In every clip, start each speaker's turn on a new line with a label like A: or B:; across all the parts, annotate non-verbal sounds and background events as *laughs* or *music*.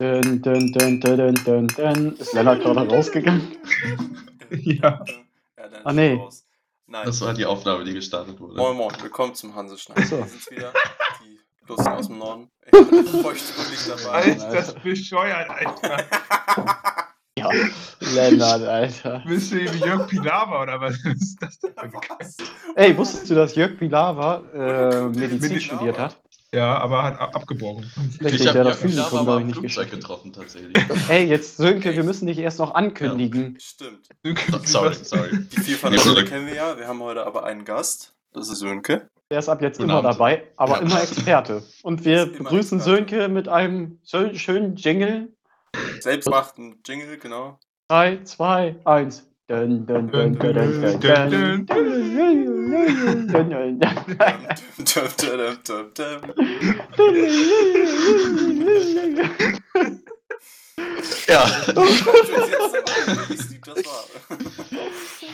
A: Dün, dün, dün, dün, dün, dün. Ist Lennart gerade rausgegangen? *laughs*
B: Ja.
C: ja dann
A: Ah, nee.
C: raus. Nein.
D: Das war die Aufnahme, die gestartet wurde.
C: Moin Moin, willkommen zum Hanseschneid.
A: Ach so.
C: Wir sind's wieder, die Lusten aus dem Norden. Ich bin feuchtfröhlich dabei.
B: Alter, das ist bescheuert, Alter. *laughs*
A: Ja, Lennart, Alter.
B: Bist du wie Jörg Pilawa oder was ist das denn? für ein Kack?
C: Was?
A: Ey, wusstest du, dass Jörg Pilawa äh, Medizin
B: Medizin-
A: studiert hat?
B: Ja, aber hat ab- abgebrochen.
A: Richtig,
D: ich habe ja
A: glaube ich,
D: im
A: nicht
D: Flugzeug
A: geschafft.
D: getroffen, tatsächlich. *laughs*
A: Ey, jetzt, Sönke, wir müssen dich erst noch ankündigen.
C: Stimmt.
D: sorry, sorry.
C: Die
D: zurück.
C: kennen wir ja. Wir haben heute aber einen Gast. Das ist Sönke.
A: Der ist ab jetzt
D: Guten
A: immer
D: Abend.
A: dabei, aber
D: Ja.
A: immer Experte. Und wir begrüßen
C: Experte.
A: Sönke mit einem schön- schönen Jingle.
C: Selbstmachten Jingle, genau.
A: 3, 2, 1. Dun, dun, dun, dun, dun, dun, dun. Dun.
D: Ja.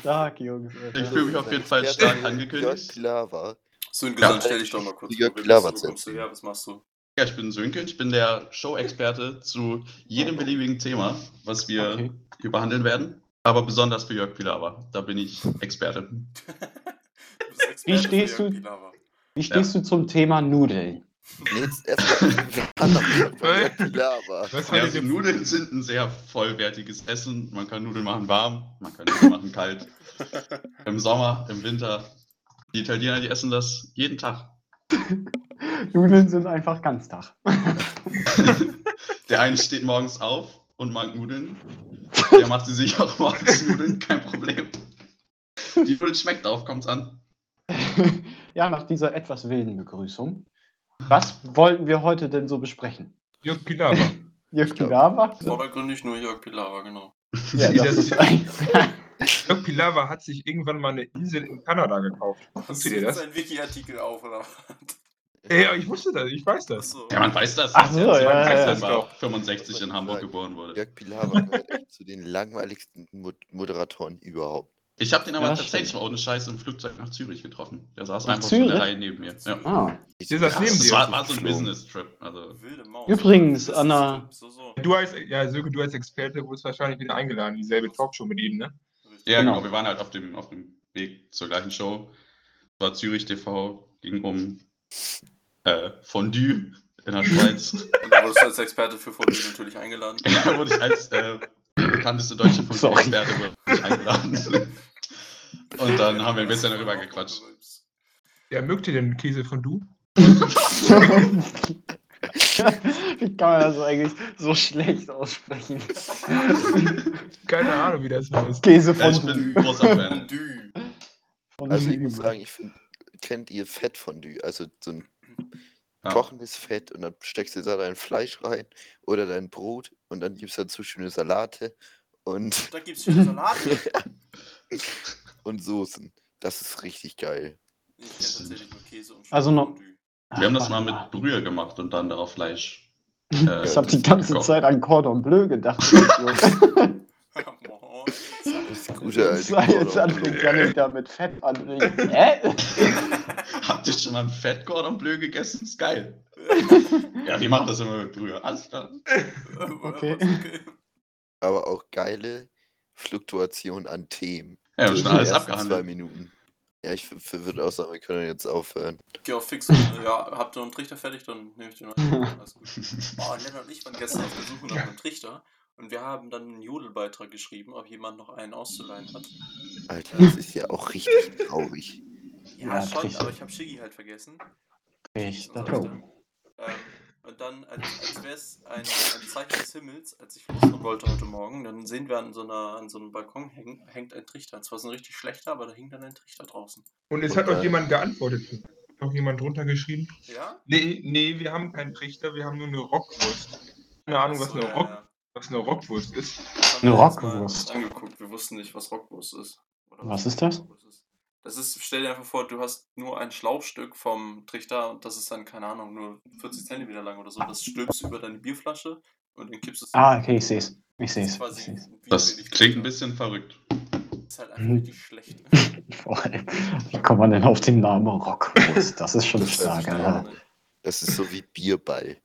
A: Stark, Jungs.
D: ich fühle mich auf jeden Fall stark angekündigt.
E: Lava.
C: Sönke, dann stell dich doch mal kurz
E: Jörg
C: vor. Wo kommst du her? Was machst du?
D: Ja, ich bin Sönke, ich bin der Show-Experte zu jedem beliebigen Thema, was wir
A: Okay.
D: hier behandeln werden. Aber besonders für Jörg Pilawa. Da bin ich Experte. *laughs*
A: Wie
C: Experte für
A: stehst du-
C: Pilawa.
A: Wie stehst du zum Thema Nudeln?
E: Jetzt erstmal *laughs*
D: Ja, also Nudeln sind ein sehr vollwertiges Essen. Man kann Nudeln machen warm, man kann Nudeln machen kalt. *laughs* Im Sommer, im Winter. Die Italiener, die essen das jeden Tag.
A: Nudeln sind einfach Ganztag.
D: Der eine steht morgens auf und mag Nudeln. Der macht sie sich auch morgens Nudeln, kein Problem. Die Nudeln schmeckt auf, kommt's an. *laughs*
A: Ja, nach dieser etwas wilden Begrüßung. Was wollten wir heute denn so besprechen?
B: Jörg Pilawa. *laughs*
A: Jörg Pilawa?
C: Vordergründig nur Jörg Pilawa, genau.
A: Ja, das ist ein... *laughs*
B: Jörg Pilawa hat sich irgendwann mal eine Insel in Kanada gekauft.
C: Hast du
B: dir das?
C: einen Wiki-Artikel auf, oder?
B: Ja, ich wusste das, ich weiß das.
D: Ja, man weiß das.
A: Ach so,
D: dass
A: ja,
D: er
A: ja,
B: ja.
D: Dezember 65 in Hamburg geboren wurde.
E: Jörg Pilawa gehört echt zu den langweiligsten Mod Moderatoren überhaupt.
D: Ich habe den aber
A: Ja, das
D: tatsächlich mal ohne Scheiß im Flugzeug nach Zürich getroffen. Der saß
A: Nach
D: einfach so in der
A: Zürich?
D: Reihe neben mir. Ja.
A: Ah.
E: Ich
B: Ist das neben
D: Das
B: dir?
D: war, war so ein. Business-Trip. Also.
A: Übrigens,
C: Das
A: Anna-
C: So, so.
B: Du als, ja, Sönke, du als Experte wurdest wahrscheinlich wieder eingeladen, in dieselbe Talkshow mit ihm, ne?
D: Ja,
A: Genau.
D: genau. Wir waren halt auf dem, auf dem Weg zur gleichen Show. Das war Zürich TV, ging um äh, Fondue in der Schweiz. *laughs*
C: Und da wurdest du als Experte für Fondue natürlich eingeladen. *laughs*
D: da wurde ich als äh, bekannteste deutsche. Fondue-Experte eingeladen. *laughs* Und dann haben wir ein bisschen darüber gequatscht.
B: Ja, mögt ihr denn Käse von du?
A: Wie kann man das eigentlich so schlecht aussprechen?
B: Keine Ahnung, wie das heißt.
A: Käse
D: Ja, ich
A: von
D: bin ein großer Fan.
C: Fondue.
A: von
E: Also ich muss sagen, ich finde, kennt ihr Fettfondue? Also so ein
D: Ja.
E: kochendes Fett und dann steckst du da dein Fleisch rein oder dein Brot und dann gibst du dazu schöne Salate und,
C: Da gibt's schöne Salate. *laughs*
E: und Soßen. Das ist richtig geil.
C: Ich tatsächlich nur Käse und
A: Also noch-
C: Fondue.
D: Wir haben das mal
A: Ach,
D: mit Brühe gemacht und dann darauf Fleisch.
A: Ich
D: äh,
A: habe die ganze
D: gekocht.
A: Zeit an Cordon Bleu gedacht. *laughs* *laughs*
E: Das gute alte
A: Das war jetzt anfängt. Janik da mit Fett an. *laughs* Hä? *laughs*
D: Habt ihr schon mal ein Fett Cordon Bleu gegessen? Ist geil. *laughs* Ja, die machen das immer mit Brühe. Alles klar.
A: Okay.
E: Aber auch geile Fluktuation an Themen.
D: Ja, wir haben schon alles
E: ersten Zwei
D: abgehandelt.
E: Minuten. Ja, ich würde auch sagen, wir können jetzt aufhören.
C: Geh auf fix. und, äh, Ja, habt ihr einen Trichter fertig, dann nehme ich den noch. Alles gut. Oh, Lennart und ich waren gestern auf der Suche nach einem Trichter und wir haben dann einen Jodelbeitrag geschrieben, ob jemand noch einen auszuleihen hat.
E: Alter, das ist ja auch richtig traurig.
C: Ja,
A: Ja,
C: schon, aber ich habe Shiggy halt vergessen. Richter. Ähm, und dann, als, als wäre es ein, ein Zeichen des Himmels, als ich losfahren wollte heute Morgen, dann sehen wir an so, einer, an so einem Balkon häng, hängt ein Trichter. Es war so ein richtig schlechter, aber da hing dann ein Trichter draußen.
B: Und es hat auch jemand geantwortet. Hat auch jemand drunter geschrieben?
C: Ja?
B: Nee, nee, wir haben keinen Trichter, wir haben nur eine Rockwurst. Keine Ahnung, was
C: Achso,
B: eine,
C: ja,
B: Rock,
C: ja.
B: Was eine Rockwurst ist.
C: Das haben
A: Eine Rockwurst.
C: angeguckt. Wir wussten nicht, was Rockwurst ist. Oder
A: Was ist das?
C: Ist. Das ist, stell dir einfach vor, du hast nur ein Schlauchstück vom Trichter und das ist dann, keine Ahnung, nur 40 Zentimeter lang oder so. Das stülpst du über deine Bierflasche und dann kippst du es.
A: Ah, okay, ich sehe es. Ich sehe
C: Das
A: es.
C: ist
D: Das
C: wenig
D: klingt ein bisschen verrückt.
C: ist halt einfach richtig schlecht. *laughs*
A: Vor allem, Wie kommt man denn auf den Namen Rockwurst? Das ist schon
E: Das
A: stark,
E: ich
A: Alter.
E: Das ist so wie Bierball.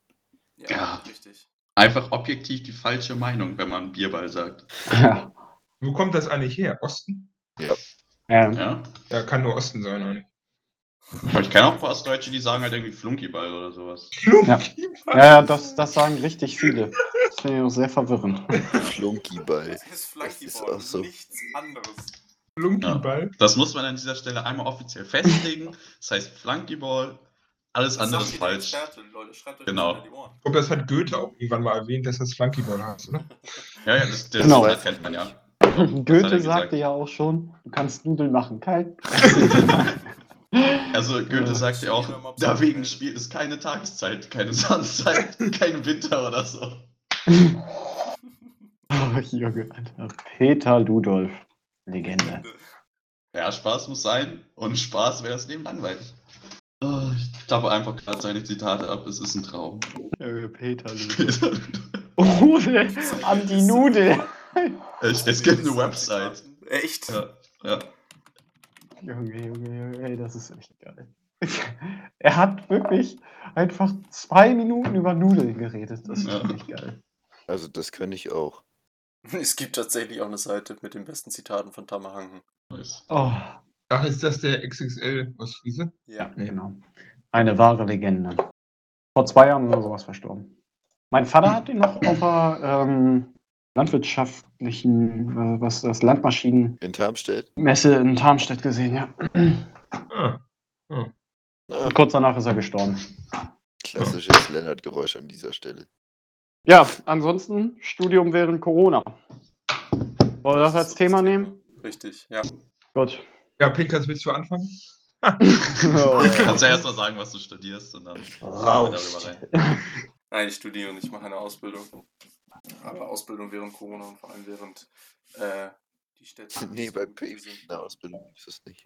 C: Ja,
D: Ja.
C: richtig.
D: Einfach objektiv die falsche Meinung, wenn man Bierball sagt.
A: Ja.
B: Wo kommt das eigentlich her? Osten?
A: ja.
D: Ja?
B: Ja, kann nur Osten sein, eigentlich.
D: Aber ich kenne auch ein paar Ostdeutsche, die sagen halt irgendwie Flunkyball oder sowas.
A: Ja, ja das, das sagen richtig viele. Das finde ich auch sehr verwirrend.
E: Flunkyball.
C: Das ist
E: ist
C: Flunkyball,
E: auch so.
C: nichts anderes.
B: Flunkyball.
D: Das muss man an dieser Stelle einmal offiziell festlegen. Das heißt Flunkyball, alles andere ist falsch.
C: Expertin, Leute, schreibt euch
D: Genau.
B: Ich glaube, das hat Goethe auch irgendwann mal erwähnt, dass das Flunkyball heißt, oder? *laughs*
D: Ja, ja, das, das,
A: Genau.
D: das kennt man ja. *laughs*
A: Goethe sagte ja auch schon, du kannst Nudeln machen, kein. *laughs*
D: Also Goethe
A: Ja.
D: sagt ja auch, dagegen spielt es keine Tageszeit, keine Sonnenzeit, kein Winter oder so.
A: Oh, Junge, Alter. Peter Ludolf. Legende.
D: Ja, Spaß muss sein und Spaß wäre das Leben langweilig. Oh, ich klappe einfach gerade seine Zitate ab, es ist ein Traum.
A: Peter Ludolf. Nudel *laughs* an die Nudel.
D: es, es gibt eine Website.
C: Echt?
D: Ja, ja.
A: Junge, Junge, Junge, ey, das ist echt geil. *laughs* Er hat wirklich einfach zwei Minuten über Nudeln geredet. Das ist
D: Ja.
A: wirklich geil.
E: Also das könnte ich auch.
C: Es gibt tatsächlich auch eine Seite mit den besten Zitaten von Tamahangen.
D: Nice.
A: Oh,
B: Ach, ist das der XXL aus Friese?
C: Ja.
A: genau. Eine wahre Legende. Vor zwei Jahren oder sowas verstorben. Mein Vater hat ihn noch auf der ähm, landwirtschaftlichen, äh, was das Landmaschinenmesse
E: In Tarmstedt?
A: in Tarmstedt gesehen, ja.
B: Ah,
E: Ah,
A: Und kurz danach ist er gestorben.
E: klassisches Lennart-Geräusch an dieser Stelle.
A: Ja, ansonsten Studium während Corona. Wollen wir das als Thema nehmen?
C: Richtig, ja.
A: Gut.
B: ja, Peters, willst du anfangen?
D: Kannst ja erst mal sagen, was du studierst und dann
A: Raus.
D: darüber rein.
C: Nein, ich studiere und ich mache eine Ausbildung. Aber Ausbildung während Corona und vor allem während äh, die Städte. *laughs*
E: Nee, bei in der Ausbildung ist das nicht.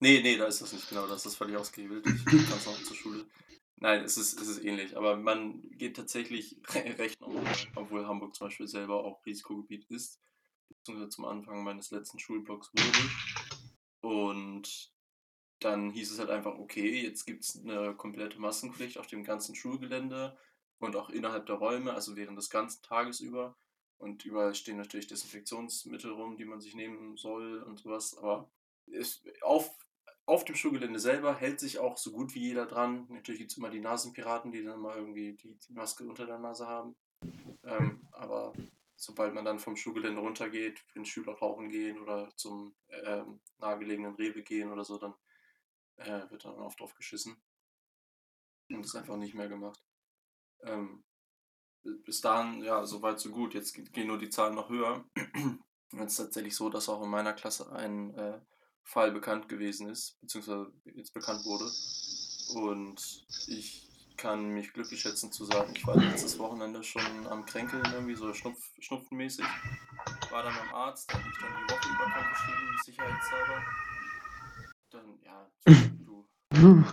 C: Nee, nee, da ist das nicht genau, da ist das völlig ausgehebelt. Ich kann es noch zur Schule. Nein, es ist, es ist ähnlich, aber man geht tatsächlich re- recht normal, obwohl Hamburg zum Beispiel selber auch Risikogebiet ist, beziehungsweise zum Anfang meines letzten Schulblocks wurde. Und dann hieß es halt einfach, okay, jetzt gibt es eine komplette Maskenpflicht auf dem ganzen Schulgelände und auch innerhalb der Räume, also während des ganzen Tages über. Und überall stehen natürlich Desinfektionsmittel rum, die man sich nehmen soll und sowas, aber es, auf, auf dem Schulgelände selber hält sich auch so gut wie jeder dran. Natürlich gibt es immer die Nasenpiraten, die dann mal irgendwie die, die Maske unter der Nase haben. Ähm, aber sobald man dann vom Schulgelände runtergeht, wenn Schüler rauchen gehen oder zum ähm, nahegelegenen Rewe gehen oder so, dann äh, wird dann oft drauf geschissen. Und ist einfach nicht mehr gemacht. Ähm, bis dahin, ja, so weit, so gut. Jetzt ge- gehen nur die Zahlen noch höher. *clears throat* Es ist tatsächlich so, dass auch in meiner Klasse ein äh, Fall bekannt gewesen ist, beziehungsweise jetzt bekannt wurde. Und ich kann mich glücklich schätzen zu sagen, ich war letztes Wochenende schon am Kränkeln, irgendwie so Schnupf, schnupfenmäßig. War dann beim Arzt, hat mich dann die Woche über geschrieben, sicherheitshalber. Dann, ja, du. *laughs*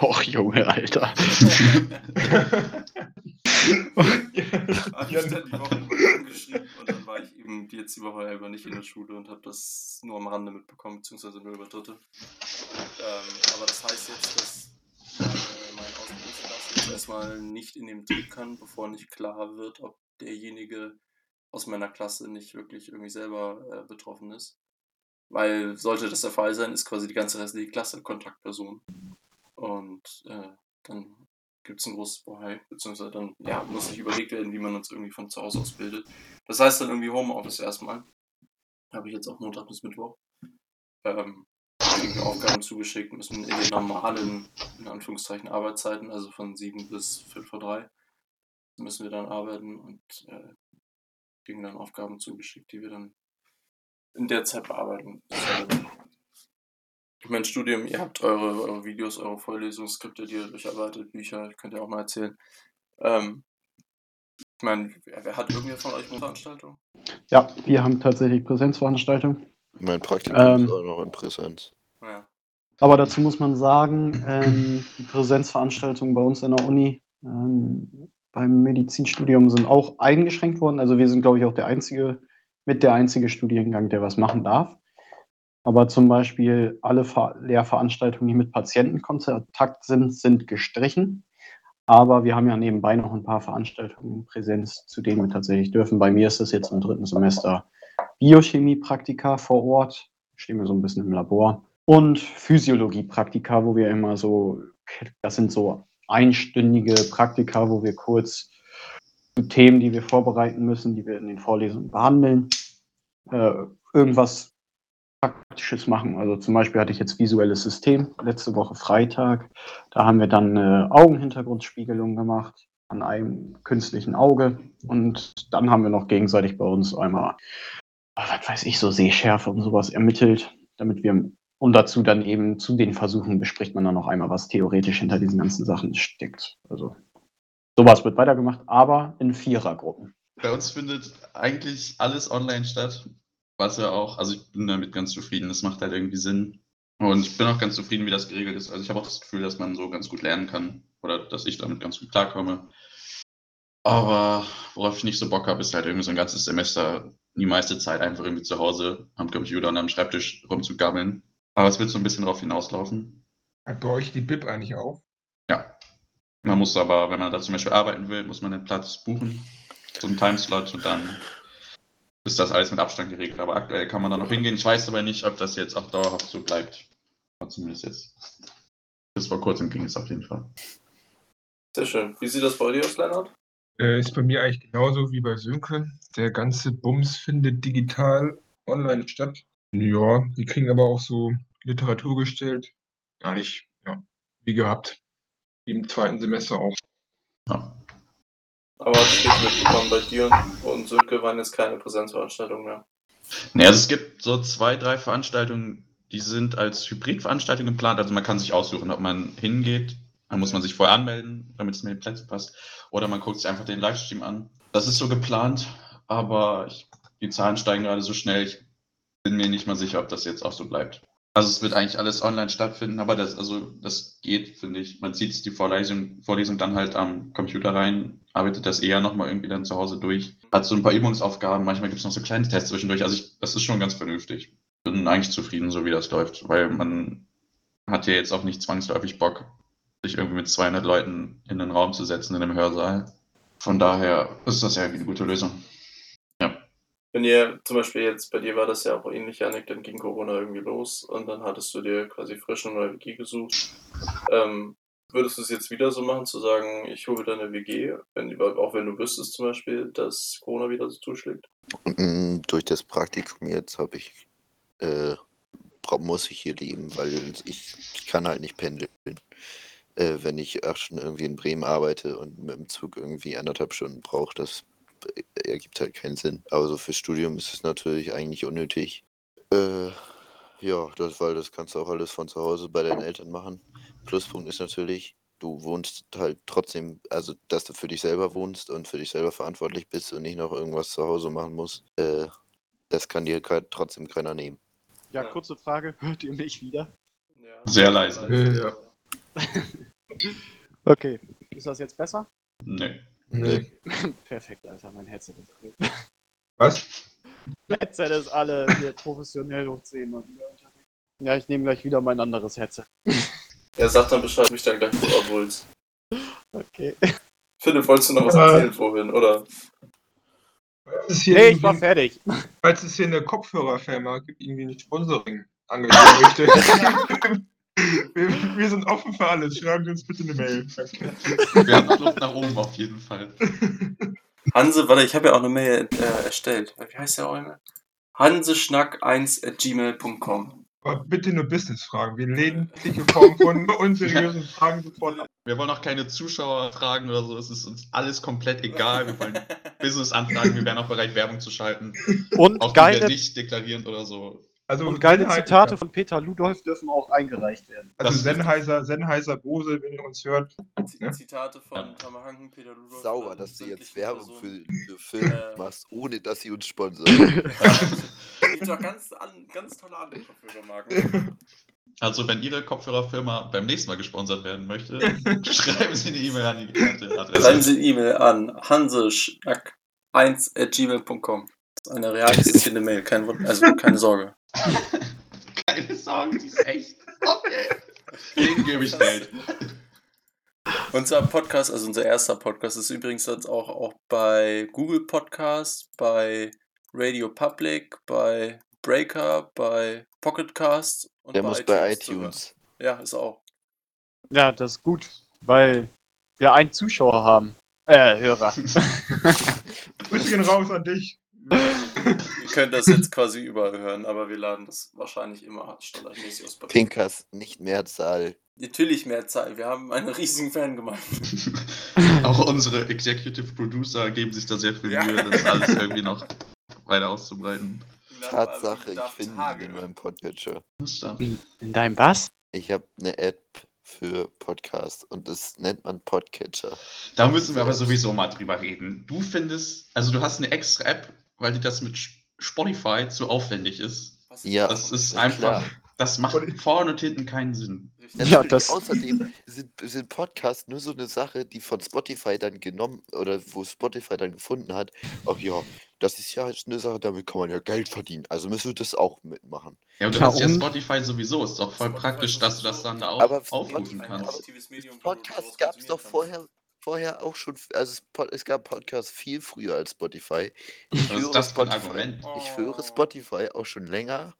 A: Och, Junge, Alter. *laughs* *laughs*
C: Ich dann die Woche geschrieben und dann war ich eben jetzt die Woche über nicht in der Schule und habe das nur am Rande mitbekommen, beziehungsweise nur über Dritte. Ähm, aber das heißt jetzt, dass meine, mein Ausbildungsklasse jetzt erstmal nicht in den Betrieb kann, bevor nicht klar wird, ob derjenige aus meiner Klasse nicht wirklich irgendwie selber äh, betroffen ist. Weil sollte das der Fall sein, ist quasi die ganze restliche Klasse Kontaktperson. Und äh, dann gibt es ein großes Bohai, beziehungsweise dann ja, muss sich überlegt werden, wie man uns irgendwie von zu Hause aus bildet. Das heißt dann irgendwie Homeoffice erstmal. Habe ich jetzt auch Montag bis Mittwoch. Ähm, Aufgaben zugeschickt, müssen in den normalen, in Anführungszeichen, Arbeitszeiten, also von 7 bis 5 vor 3, müssen wir dann arbeiten und äh, kriegen dann Aufgaben zugeschickt, die wir dann in der Zeit bearbeiten. sollen. Mein Studium, ihr habt eure, eure Videos, eure Vorlesungsskripte, die ihr durcharbeitet, Bücher, könnt ihr auch mal erzählen. Ähm, ich meine, wer, wer hat irgendwer von euch eine Veranstaltung?
A: Ja, wir haben tatsächlich Präsenzveranstaltungen.
E: Mein Praktikum
A: Ähm.
E: ist auch noch in Präsenz.
C: Ja.
A: Aber dazu muss man sagen, ähm, die Präsenzveranstaltungen bei uns in der Uni ähm, beim Medizinstudium sind auch eingeschränkt worden. Also wir sind, glaube ich, auch der einzige, mit der einzige Studiengang, der was machen darf. Aber zum Beispiel alle Ver Lehrveranstaltungen, die mit Patientenkontakt sind, sind gestrichen. Aber wir haben ja nebenbei noch ein paar Veranstaltungen Präsenz, zu denen wir tatsächlich dürfen. Bei mir ist das jetzt im dritten Semester Biochemie-Praktika vor Ort. Stehen wir so ein bisschen im Labor. Und Physiologie-Praktika, wo wir immer so, das sind so einstündige Praktika, wo wir kurz Themen, die wir vorbereiten müssen, die wir in den Vorlesungen behandeln, äh, irgendwas Praktisches machen. Also zum Beispiel hatte ich jetzt visuelles System letzte Woche Freitag. Da haben wir dann eine Augenhintergrundspiegelung gemacht an einem künstlichen Auge. Und dann haben wir noch gegenseitig bei uns einmal, was weiß ich, so Sehschärfe und sowas ermittelt, damit wir, und dazu dann eben zu den Versuchen bespricht man dann noch einmal, was theoretisch hinter diesen ganzen Sachen steckt. Also sowas wird weitergemacht, aber in Vierergruppen.
D: Bei uns findet eigentlich alles online statt. Was ja auch, also ich bin damit ganz zufrieden. Das macht halt irgendwie Sinn. Und ich bin auch ganz zufrieden, wie das geregelt ist. Also ich habe auch das Gefühl, dass man so ganz gut lernen kann. Oder dass ich damit ganz gut klarkomme. Aber worauf ich nicht so Bock habe, ist halt irgendwie so ein ganzes Semester die meiste Zeit einfach irgendwie zu Hause am Computer und am Schreibtisch rumzugammeln. Aber es wird so ein bisschen darauf hinauslaufen.
B: Hat bei euch die BIP eigentlich auch?
D: Man muss aber, wenn man da zum Beispiel arbeiten will, muss man den Platz buchen. So einen Timeslot und dann ist das alles mit Abstand geregelt. Aber aktuell kann man da noch hingehen. Ich weiß aber nicht, ob das jetzt auch dauerhaft so bleibt. Aber zumindest jetzt. Bis vor kurzem ging es auf jeden Fall.
C: Sehr schön. Wie sieht das bei dir aus, Lennart?
B: Äh, ist bei mir eigentlich genauso wie bei Sönke. Der ganze Bums findet digital online statt. Ja, die kriegen aber auch so Literatur gestellt. Gar nicht, ja, wie gehabt. Im zweiten Semester auch.
D: Ja.
C: Aber du mitbekommen, bei dir und, und Sönke waren jetzt keine Präsenzveranstaltungen mehr.
D: Nee, also es gibt so zwei, drei Veranstaltungen, die sind als Hybridveranstaltung geplant. Also man kann sich aussuchen, ob man hingeht. Dann muss man sich vorher anmelden, damit es mit den Plätzen passt. Oder man guckt sich einfach den Livestream an. Das ist so geplant, aber ich, die Zahlen steigen gerade so schnell. Ich bin mir nicht mal sicher, ob das jetzt auch so bleibt. Also es wird eigentlich alles online stattfinden, aber das, also das geht, finde ich. Man zieht die Vorlesung, Vorlesung dann halt am Computer rein, arbeitet das eher nochmal irgendwie dann zu Hause durch. Hat so ein paar Übungsaufgaben, manchmal gibt es noch so kleine Tests zwischendurch. Also ich, das ist schon ganz vernünftig. Bin eigentlich zufrieden, so wie das läuft, weil man hat ja jetzt auch nicht zwangsläufig Bock, sich irgendwie mit 200 Leuten in den Raum zu setzen in einem Hörsaal. Von daher ist das ja eine gute Lösung.
C: Wenn ihr zum Beispiel jetzt, bei dir war das ja auch ähnlich, Janik, dann ging Corona irgendwie los und dann hattest du dir quasi frisch eine neue WG gesucht. Ähm, würdest du es jetzt wieder so machen, zu sagen, ich hole wieder eine WG, wenn, auch wenn du wüsstest zum Beispiel, dass Corona wieder so zuschlägt?
E: Mm, Durch das Praktikum jetzt habe ich, äh, muss ich hier leben, weil ich, ich kann halt nicht pendeln. Äh, wenn ich auch schon irgendwie in Bremen arbeite und mit dem Zug irgendwie anderthalb Stunden brauche, das ergibt halt keinen Sinn. Aber so fürs Studium ist es natürlich eigentlich unnötig. Äh, ja, das, weil das kannst du auch alles von zu Hause bei deinen Eltern machen. Pluspunkt ist natürlich, du wohnst halt trotzdem, also dass du für dich selber wohnst und für dich selber verantwortlich bist und nicht noch irgendwas zu Hause machen musst. Äh, das kann dir trotzdem keiner nehmen.
A: Ja, kurze Frage, hört ihr mich wieder?
C: Ja.
D: Sehr leise. *laughs*
B: Ja.
A: Okay, ist das jetzt besser?
D: Nee.
B: Nee. *laughs*
A: Perfekt, Alter, mein Headset ist
B: Was? *laughs*
A: Headset ist alle hier professionell hoch 10 und Ja, ich nehme gleich wieder mein anderes Headset.
C: Er sagt dann Bescheid, mich dann gleich abholst.
A: Okay.
C: Philipp, wolltest du noch was
B: Äh.
C: erzählen vorhin, oder?
A: Nee, ich war fertig.
B: falls es hier eine Kopfhörerfirma gibt, irgendwie ein Sponsoring angekündigt möchte. *laughs* wir, wir sind offen für alles. Schreiben Sie uns bitte eine Mail.
D: Wir haben noch Luft nach oben auf jeden Fall.
C: Hanse, warte, ich habe ja auch eine Mail äh, erstellt. Wie heißt der Eule? hanseschnack1 at gmail.com.
B: Bitte nur Business-Fragen. Wir lehnen jegliche Form von unseriösen Fragen sofort ab.
D: Wir wollen auch keine Zuschauer fragen oder so. Es ist uns alles komplett egal. Wir wollen *laughs* Business-Anfragen. Wir wären auch bereit, Werbung zu schalten.
A: Und
D: Auch
A: geile,
D: nicht deklarierend oder so.
B: Also
A: und geile
B: Sennheiser-
A: Zitate von Peter Ludolf dürfen auch eingereicht werden.
B: Also
D: Das-
B: Sennheiser, Sennheiser Bose, wenn ihr uns hört.
C: Z- Zitate von Tamahang, Peter Ludolf.
E: Sauber,
C: an
E: dass du jetzt Werbung für, für Film
C: Äh.
E: machst, ohne dass sie uns sponsern. *laughs* *laughs*
C: Gibt auch ganz, an, ganz tolle andere Kopfhörermarken.
D: Also, wenn Ihre Kopfhörerfirma beim nächsten Mal gesponsert werden möchte, *laughs* schreiben Sie eine E-Mail an die
C: Schreiben
D: Adresse.
C: Sie E-Mail an hanseschnack1 at gmail.com. Das ist eine real existierende Mail, kein, Wund- also keine Sorge. *laughs*
D: Keine Sorge, die ist echt. Okay. Denen gebe ich Geld.
C: Unser Podcast, also unser erster Podcast, ist übrigens jetzt auch, auch bei Google Podcast, bei Radio Public, bei Breaker, bei Pocket Cast und
E: Der muss bei
C: zu hören.
E: iTunes.
C: Ja, ist auch.
A: Ja, das ist gut, weil wir einen Zuschauer haben. Äh, Hörer. *laughs* *laughs*
B: Grüße gehen raus an dich.
C: Ihr könnt das jetzt quasi überall hören, aber wir laden das wahrscheinlich immer standardmäßig aus Papier.
E: Pinkas, nicht Mehrzahl.
C: Natürlich mehr Zeit. Wir haben einen riesigen Fangemeinde. *laughs*
D: Auch unsere Executive Producer geben sich da sehr viel
C: Ja.
D: Mühe, das alles irgendwie noch weiter auszubreiten.
E: Tatsache, ich finde
C: Tage
E: ihn in meinem Podcatcher.
A: In, in deinem was?
E: Ich habe eine App für Podcast und das nennt man Podcatcher.
D: Da müssen wir aber sowieso mal drüber reden. Du findest, also du hast eine extra App, weil dir das mit Spotify zu aufwendig ist.
C: Was
E: Ja,
D: Das ist
E: ja,
D: einfach,
E: klar.
D: das macht vorne und hinten keinen Sinn.
A: Ja, das-
E: Außerdem sind, sind Podcasts nur so eine Sache, die von Spotify dann genommen oder wo Spotify dann gefunden hat. Ach ja, das ist ja jetzt eine Sache, damit kann man ja Geld verdienen. Also müssen wir das auch mitmachen.
D: Ja, und du
A: Ja,
D: hast ja Spotify sowieso, ist doch voll
C: Spotify
D: praktisch,
C: ist
D: dass du das dann da auch
E: Aber
D: aufrufen
C: ein
D: kannst.
E: Podcast gab es doch vorher, vorher auch schon, also es, gab Podcasts viel früher als Spotify. Ich
D: ist
E: höre
D: das
E: Spotify.
D: Argument?
C: kannst.
E: Ich höre
C: Oh.
E: Spotify auch schon länger.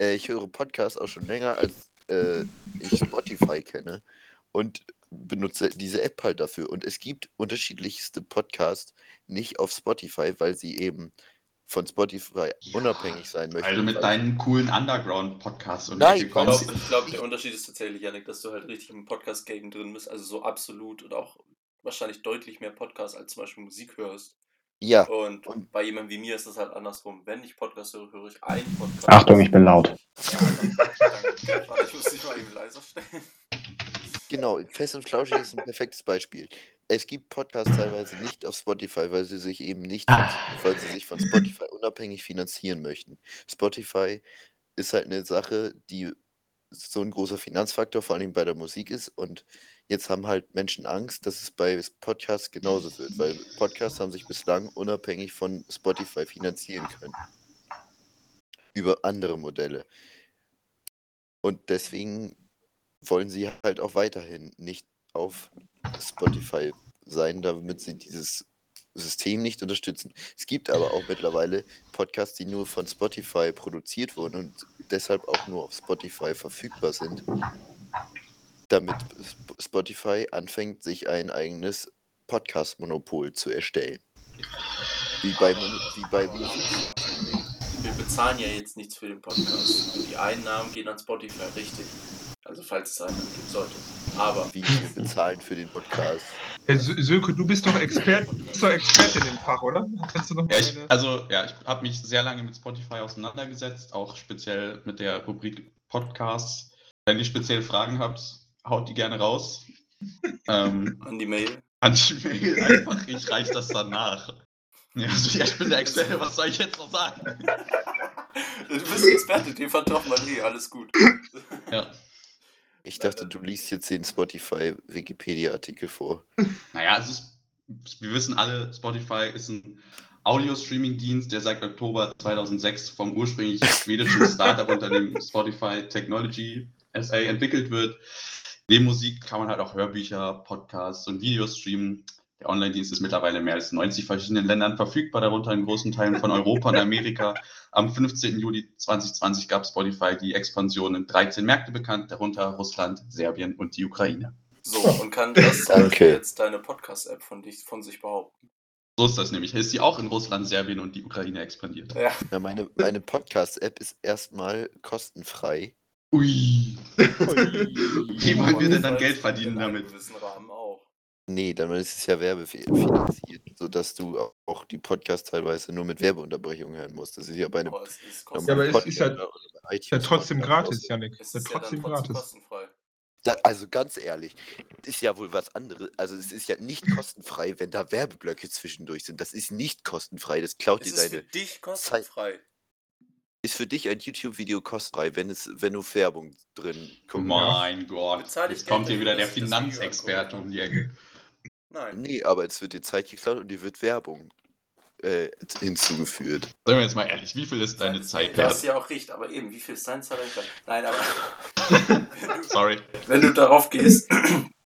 E: Äh, ich höre Podcasts auch schon länger, als äh, ich Spotify kenne. Und benutze diese App halt dafür. Und es gibt unterschiedlichste Podcasts nicht auf Spotify, weil sie eben von Spotify unabhängig sein möchten.
D: Weil du mit deinen coolen Underground-Podcasts und
E: Nein,
C: Ich glaube, glaub, der Unterschied ist tatsächlich, Janik, dass du halt richtig im Podcast-Game drin bist, also so absolut und auch wahrscheinlich deutlich mehr Podcasts als zum Beispiel Musik hörst.
E: Ja,
C: Und
E: Und-
C: bei jemandem wie mir ist das halt andersrum. Wenn ich Podcast höre, höre ich einen Podcast.
A: Achtung, ich bin laut.
C: Ja, dann, dann, warte, ich muss dich mal eben leiser stellen.
E: genau. Fest und Flauschig ist ein perfektes Beispiel. Es gibt Podcasts teilweise nicht auf Spotify, weil sie sich eben nicht, von, weil sie sich von Spotify unabhängig finanzieren möchten. Spotify ist halt eine Sache, die so ein großer Finanzfaktor, vor allem bei der Musik ist. Und jetzt haben halt Menschen Angst, dass es bei Podcasts genauso wird, weil Podcasts haben sich bislang unabhängig von Spotify finanzieren können. Über andere Modelle. Und deswegen wollen sie halt auch weiterhin nicht auf Spotify sein, damit sie dieses System nicht unterstützen. Es gibt aber auch mittlerweile Podcasts, die nur von Spotify produziert wurden und deshalb auch nur auf Spotify verfügbar sind, damit Sp- Spotify anfängt, sich ein eigenes Podcast-Monopol zu erstellen. Wie bei, wie bei Musik.
C: Wir bezahlen ja jetzt nichts für den Podcast. Die Einnahmen gehen an Spotify, richtig. Also falls es einen geben sollte. Aber
E: Wie wir bezahlen für den Podcast.
B: Hey, Sö- Sönke, du bist doch Expert, bist doch Experte in dem Fach, oder? Kannst du noch
D: Ja, ich, also, ja, ich habe mich sehr lange mit Spotify auseinandergesetzt, auch speziell mit der Rubrik Podcasts. Wenn ihr speziell Fragen habt, haut die gerne raus. ähm,
C: an die Mail.
D: an die Mail einfach, ich reiche das dann nach. Ja, also, ich bin der Experte, was soll ich jetzt noch sagen?
C: Du bist Experte, dem vertraut man eh, alles gut.
D: Ja.
E: Ich dachte, du liest jetzt den Spotify-Wikipedia-Artikel vor.
D: Naja, es ist, wir wissen alle, Spotify ist ein Audio-Streaming-Dienst, der seit Oktober 2006 vom ursprünglich schwedischen Startup-Unternehmen Spotify Technology SA entwickelt wird. Neben Musik kann man halt auch Hörbücher, Podcasts und Videos streamen. Der Online-Dienst ist mittlerweile in mehr als 90 verschiedenen Ländern verfügbar, darunter in großen Teilen von Europa und Amerika. Am 15. Juli 2020 gab Spotify die Expansion in 13 Märkte bekannt, darunter Russland, Serbien und die Ukraine.
C: So, und kann das *laughs*
E: Danke.
C: Beispiel jetzt deine Podcast-App von, dich, von sich behaupten?
D: So ist das nämlich. Ist sie auch in Russland, Serbien und die Ukraine expandiert.
C: Ja.
E: Ja, meine meine Podcast-App ist erstmal kostenfrei.
D: Ui. *laughs* Wie wollen wir denn dann Geld verdienen damit?
C: Rahmen auch.
E: Nee, dann ist es ja werbefinanziert, sodass du auch die Podcasts teilweise nur mit Werbeunterbrechungen hören musst. Das ist ja bei einem
C: Aber es ist,
B: Ja, aber
C: kostenfrei.
B: es ist ja- Ist ja trotzdem
E: Podcast
B: gratis, Janik.
C: es
B: Ist ja trotzdem gratis.
C: kostenfrei.
E: Da, also ganz ehrlich, ist ja wohl was anderes. Also es ist ja nicht kostenfrei, wenn da Werbeblöcke zwischendurch sind. Das ist nicht kostenfrei. Das klaut
C: Es
E: dir
C: ist für
E: deine.
C: dich kostenfrei.
E: Ist für dich ein YouTube-Video kostenfrei, wenn es, wenn du Werbung drin guckst.
D: Mein Gott.
C: Bezahl ich
D: Jetzt kommt
C: Geld
D: hier wieder der Finanzexperte um die Ecke.
C: Nein.
E: Nee, aber es wird dir Zeit geklaut und dir wird Werbung äh, hinzugefügt.
D: Seien wir jetzt mal ehrlich, wie viel ist deine Zeit
C: Das ist
D: wert?
C: ja auch richtig, aber eben, wie viel ist dein Zeit wert? Nein, aber *laughs*
D: Sorry.
C: wenn du darauf gehst,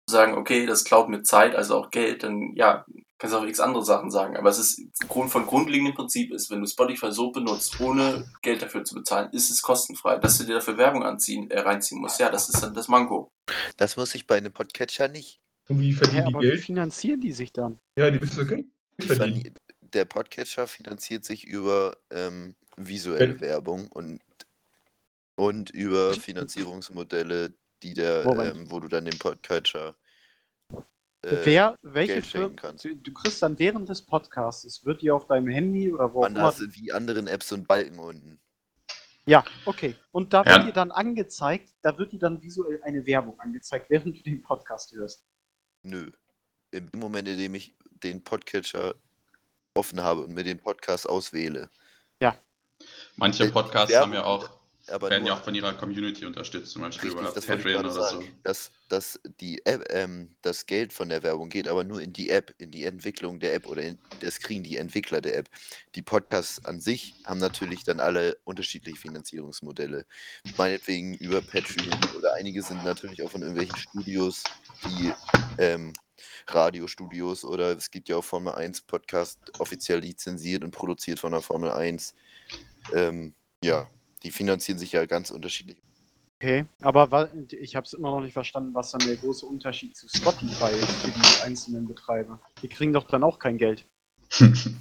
C: sagen, okay, das klaut mir Zeit, also auch Geld, dann ja, kannst du auch x andere Sachen sagen. Aber es ist Grund von grundlegendem Prinzip ist, wenn du Spotify so benutzt, ohne Geld dafür zu bezahlen, ist es kostenfrei. Dass du dir dafür Werbung anziehen, äh, reinziehen musst, ja, das ist dann das Manko.
E: Das muss ich bei einem Podcatcher nicht.
B: Und wie verdienen
A: aber
B: die
A: wie
B: Geld?
A: finanzieren die sich dann?
B: Ja, die müssen Geld
E: Die
B: verdienen.
E: verdi- Der Podcatcher finanziert sich über ähm, visuelle
B: Wenn-
E: Werbung und, und über *laughs* Finanzierungsmodelle, die der, ähm, wo du dann den Podcatcher
A: Wer, welche
E: Geld schenken kannst.
A: du, du kriegst dann während des Podcasts, wird dir auf deinem Handy oder wo auch immer,
E: hast wie anderen Apps so einen Balken unten.
A: ja, okay, und da
D: Ja.
A: wird dir dann angezeigt, da wird dir dann visuell eine Werbung angezeigt, während du den Podcast hörst.
E: Nö. Im Moment, in dem ich den Podcatcher offen habe und mir den Podcast auswähle.
D: Manche
E: Äh, die
D: Podcasts
E: Werbung-
D: haben ja auch,
E: Aber
D: werden ja auch von ihrer Community unterstützt, zum Beispiel
E: Richtig,
D: über
E: das
D: Patreon oder
E: sagen.
D: so.
E: Dass, dass die App, ähm, das Geld von der Werbung geht aber nur in die App, in die Entwicklung der App oder in, das kriegen die Entwickler der App. Die Podcasts an sich haben natürlich dann alle unterschiedliche Finanzierungsmodelle. Meinetwegen über Patreon oder einige sind natürlich auch von irgendwelchen Studios, die ähm, Radiostudios oder es gibt ja auch Formel 1 Podcast offiziell lizenziert und produziert von der Formel 1. Ähm, ja, die finanzieren sich ja ganz unterschiedlich.
A: Okay, aber ich habe es immer noch nicht verstanden, was dann der große Unterschied zu Spotify ist für die einzelnen Betreiber. Die kriegen doch dann auch kein Geld. *laughs*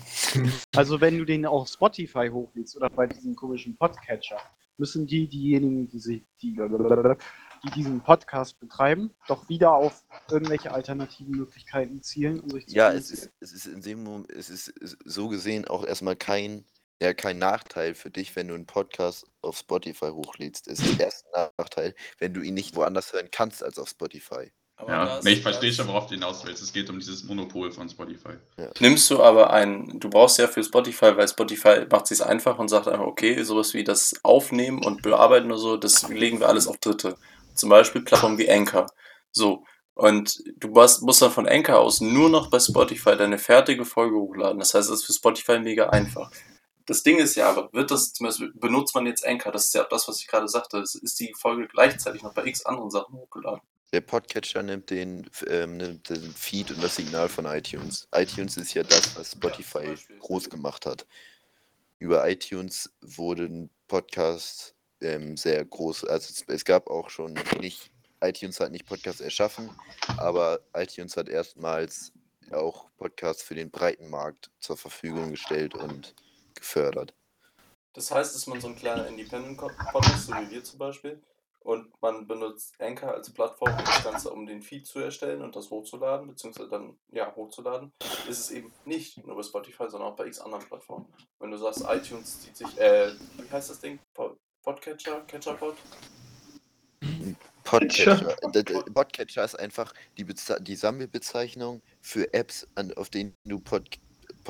A: Also wenn du den auf Spotify hochlädst oder bei diesem komischen Podcatcher, müssen die, diejenigen, die, sich, die, die diesen Podcast betreiben, doch wieder auf irgendwelche alternativen Möglichkeiten zielen, um sich zu
E: Ja, es ist, es ist in dem Moment, es ist so gesehen auch erstmal kein, ja, kein Nachteil für dich, wenn du einen Podcast auf Spotify hochlädst. Es ist erst ein Nachteil, wenn du ihn nicht woanders hören kannst als auf Spotify.
C: Aber
D: Ja, nee, ich verstehe schon, worauf du hinaus willst. Es geht um dieses Monopol von Spotify.
C: Nimmst du aber ein, du brauchst ja für Spotify, weil Spotify macht es einfach und sagt einfach, okay, sowas wie das Aufnehmen und Bearbeiten oder so, das legen wir alles auf Dritte. Zum Beispiel Plattformen wie Anchor. So. Und du musst, musst dann von Anchor aus nur noch bei Spotify deine fertige Folge hochladen. Das heißt, das ist für Spotify mega einfach. Das Ding ist ja aber, wird das zum Beispiel, benutzt man jetzt Anchor, das ist ja das, was ich gerade sagte, es ist die Folge gleichzeitig noch bei x anderen Sachen hochgeladen.
E: Der Podcatcher nimmt den, ähm, nimmt den Feed und das Signal von iTunes. iTunes ist ja das, was Spotify
C: Beispiel.
E: groß gemacht hat. Über iTunes wurden Podcasts ähm, sehr groß. Also es, es gab auch schon nicht, iTunes hat nicht Podcasts erschaffen, aber iTunes hat erstmals auch Podcasts für den breiten Markt zur Verfügung gestellt und gefördert.
C: Das heißt, ist man so ein kleiner Independent-Podcast, so wie wir zum Beispiel, und man benutzt Anchor als Plattform, um das Ganze, um den Feed zu erstellen und das hochzuladen, beziehungsweise dann, ja, hochzuladen, ist es eben nicht nur bei Spotify, sondern auch bei x anderen Plattformen. Wenn du sagst, iTunes zieht sich, äh, wie heißt das Ding? Po- Podcatcher? Catcherpod?
E: Podcatcher, Podcatcher ist einfach die, Beze die Sammelbezeichnung für Apps, an, auf denen du Pod